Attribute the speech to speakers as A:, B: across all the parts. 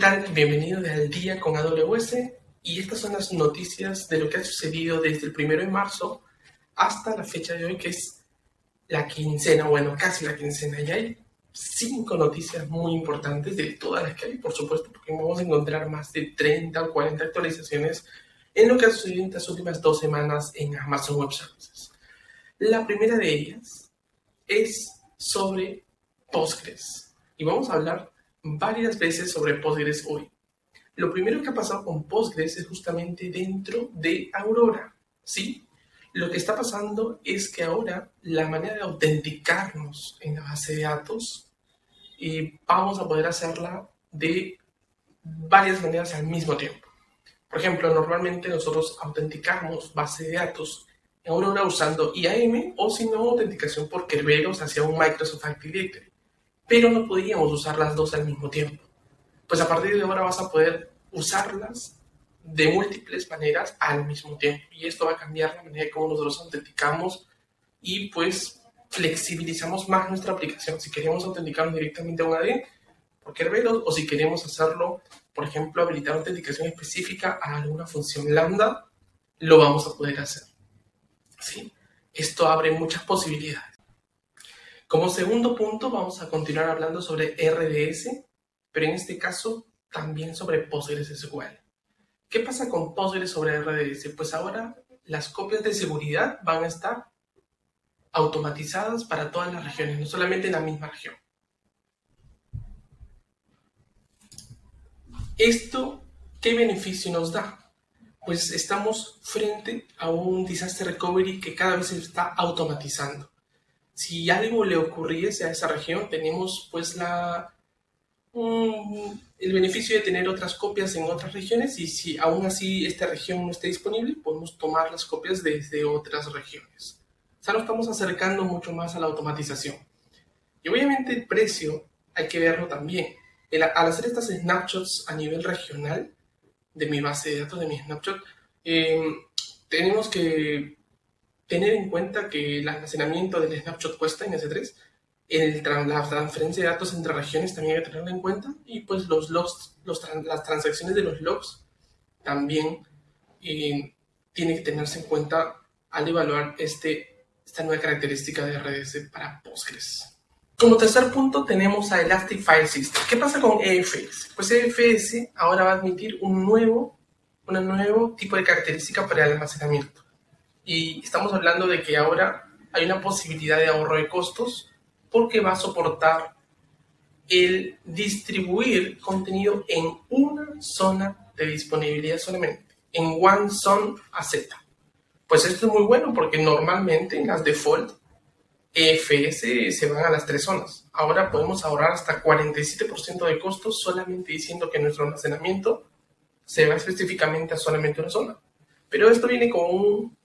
A: tal? Bienvenido de Al Día con AWS y estas son las noticias de lo que ha sucedido desde el primero de marzo hasta la fecha de hoy que es la quincena, bueno, casi la quincena. Y hay cinco noticias muy importantes de todas las que hay, por supuesto, porque vamos a encontrar más de 30 o 40 actualizaciones en lo que ha sucedido en estas últimas dos semanas en Amazon Web Services. La primera de ellas es sobre Postgres y vamos a hablar varias veces sobre Postgres hoy. Lo primero que ha pasado con Postgres es justamente dentro de Aurora, ¿sí? Lo que está pasando es que ahora la manera de autenticarnos en la base de datos y vamos a poder hacerla de varias maneras al mismo tiempo. Por ejemplo, normalmente nosotros autenticamos base de datos en Aurora usando IAM o si no, autenticación por Kerberos hacia un Microsoft Active Directory pero no podíamos usar las dos al mismo tiempo. Pues a partir de ahora vas a poder usarlas de múltiples maneras al mismo tiempo. Y esto va a cambiar la manera en cómo nosotros autenticamos y pues flexibilizamos más nuestra aplicación. Si queremos autenticarnos directamente a un AD, por Kerberos, o si queremos hacerlo, por ejemplo, habilitar autenticación específica a alguna función lambda, lo vamos a poder hacer. ¿Sí? Esto abre muchas posibilidades. Como segundo punto, vamos a continuar hablando sobre RDS, pero en este caso también sobre PostgreSQL. ¿Qué pasa con Postgres sobre RDS? Pues ahora las copias de seguridad van a estar automatizadas para todas las regiones, no solamente en la misma región. ¿Esto qué beneficio nos da? Pues estamos frente a un disaster recovery que cada vez se está automatizando si algo le ocurriese a esa región, tenemos pues la, el beneficio de tener otras copias en otras regiones y si aún así esta región no esté disponible, podemos tomar las copias desde otras regiones. O sea, nos estamos acercando mucho más a la automatización. Y obviamente el precio hay que verlo también. al hacer estas snapshots a nivel regional de mi base de datos, de mi snapshot, eh, tenemos que tener en cuenta que el almacenamiento del snapshot cuesta en S3, el, la transferencia de datos entre regiones también hay que tenerlo en cuenta y pues los logs, los, las transacciones de los logs también eh, tienen que tenerse en cuenta al evaluar este, esta nueva característica de RDS para Postgres. Como tercer punto tenemos a Elastic File System. ¿Qué pasa con EFS? Pues EFS ahora va a admitir un nuevo, un nuevo tipo de característica para el almacenamiento y estamos hablando de que ahora hay una posibilidad de ahorro de costos porque va a soportar el distribuir contenido en una zona de disponibilidad solamente, en One Zone AZ. Pues esto es muy bueno porque normalmente en las default EFS se van a las tres zonas. Ahora podemos ahorrar hasta 47% de costos solamente diciendo que nuestro almacenamiento se va específicamente a solamente una zona. Pero esto viene con un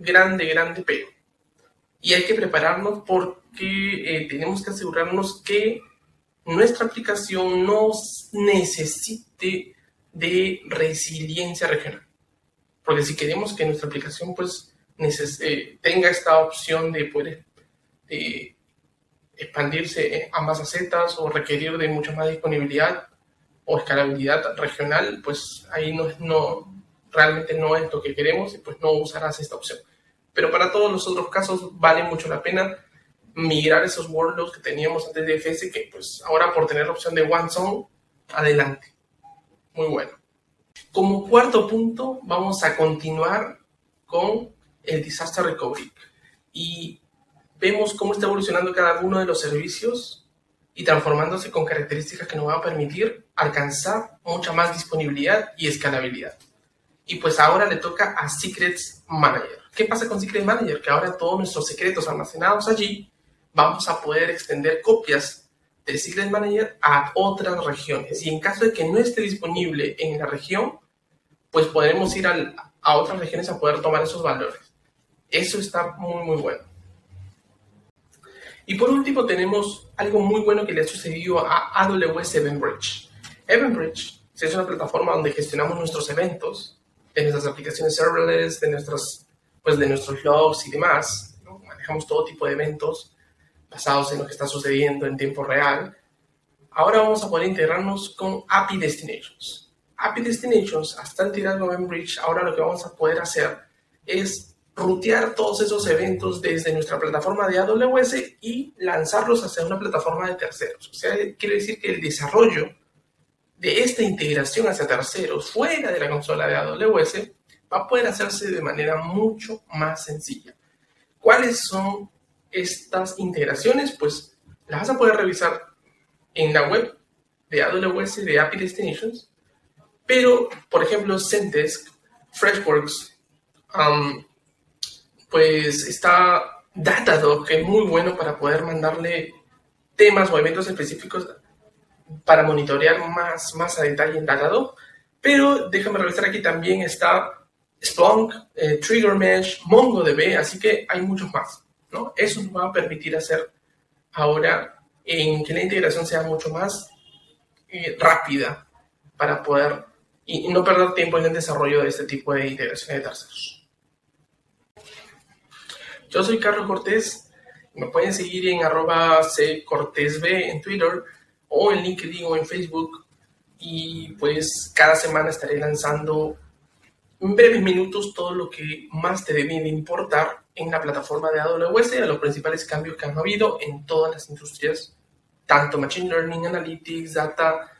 A: grande, grande pero. Y hay que prepararnos porque eh, tenemos que asegurarnos que nuestra aplicación no necesite de resiliencia regional. Porque si queremos que nuestra aplicación pues, eh, tenga esta opción de poder eh, expandirse a más acetas o requerir de mucha más disponibilidad o escalabilidad regional, pues ahí no, no, realmente no es lo que queremos y pues no usarás esta opción. Pero para todos los otros casos vale mucho la pena migrar esos workloads que teníamos antes de FS, que pues ahora por tener la opción de OneZone, adelante. Muy bueno. Como cuarto punto, vamos a continuar con el Disaster Recovery. Y vemos cómo está evolucionando cada uno de los servicios y transformándose con características que nos van a permitir alcanzar mucha más disponibilidad y escalabilidad. Y pues ahora le toca a Secrets Manager. ¿Qué pasa con Secret Manager? Que ahora todos nuestros secretos almacenados allí vamos a poder extender copias del Secret Manager a otras regiones. Y en caso de que no esté disponible en la región, pues podremos ir a otras regiones a poder tomar esos valores. Eso está muy, muy bueno. Y por último tenemos algo muy bueno que le ha sucedido a AWS EventBridge. EventBridge es una plataforma donde gestionamos nuestros eventos, de nuestras aplicaciones serverless, de nuestras pues de nuestros logs y demás. Manejamos todo tipo de eventos basados en lo que está sucediendo en tiempo real. ahora vamos a poder integrarnos con API Destinations. API Destinations, hasta integrado con Bridge, ahora lo que vamos a poder hacer es rutear todos esos eventos desde nuestra plataforma de AWS y lanzarlos hacia una plataforma de terceros. O sea, quiere decir que el desarrollo de esta integración hacia terceros fuera de la consola de AWS va a poder hacerse de manera mucho más sencilla. ¿Cuáles son estas integraciones? Pues las vas a poder revisar en la web de AWS de API Destinations, pero, por ejemplo, Zendesk, Freshworks, pues está Datadog, que es muy bueno para poder mandarle temas o eventos específicos para monitorear más, más a detalle en Datadog. Pero déjame revisar aquí también está Splunk, eh, Trigger Mesh, MongoDB, así que hay muchos más. ¿no? Eso nos va a permitir hacer ahora en que la integración sea mucho más eh, rápida para poder y, no perder tiempo en el desarrollo de este tipo de integración de terceros. Yo soy Carlos Cortés, me pueden seguir en arroba en Twitter o en LinkedIn o en Facebook y pues cada semana estaré lanzando en breves minutos todo lo que más te debe de importar en la plataforma de AWS a los principales cambios que han habido en todas las industrias, tanto Machine Learning, Analytics, Data,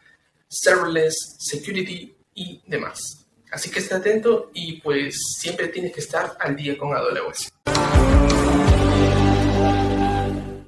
A: Serverless, Security y demás. Así que esté atento y pues siempre tienes que estar al día con AWS.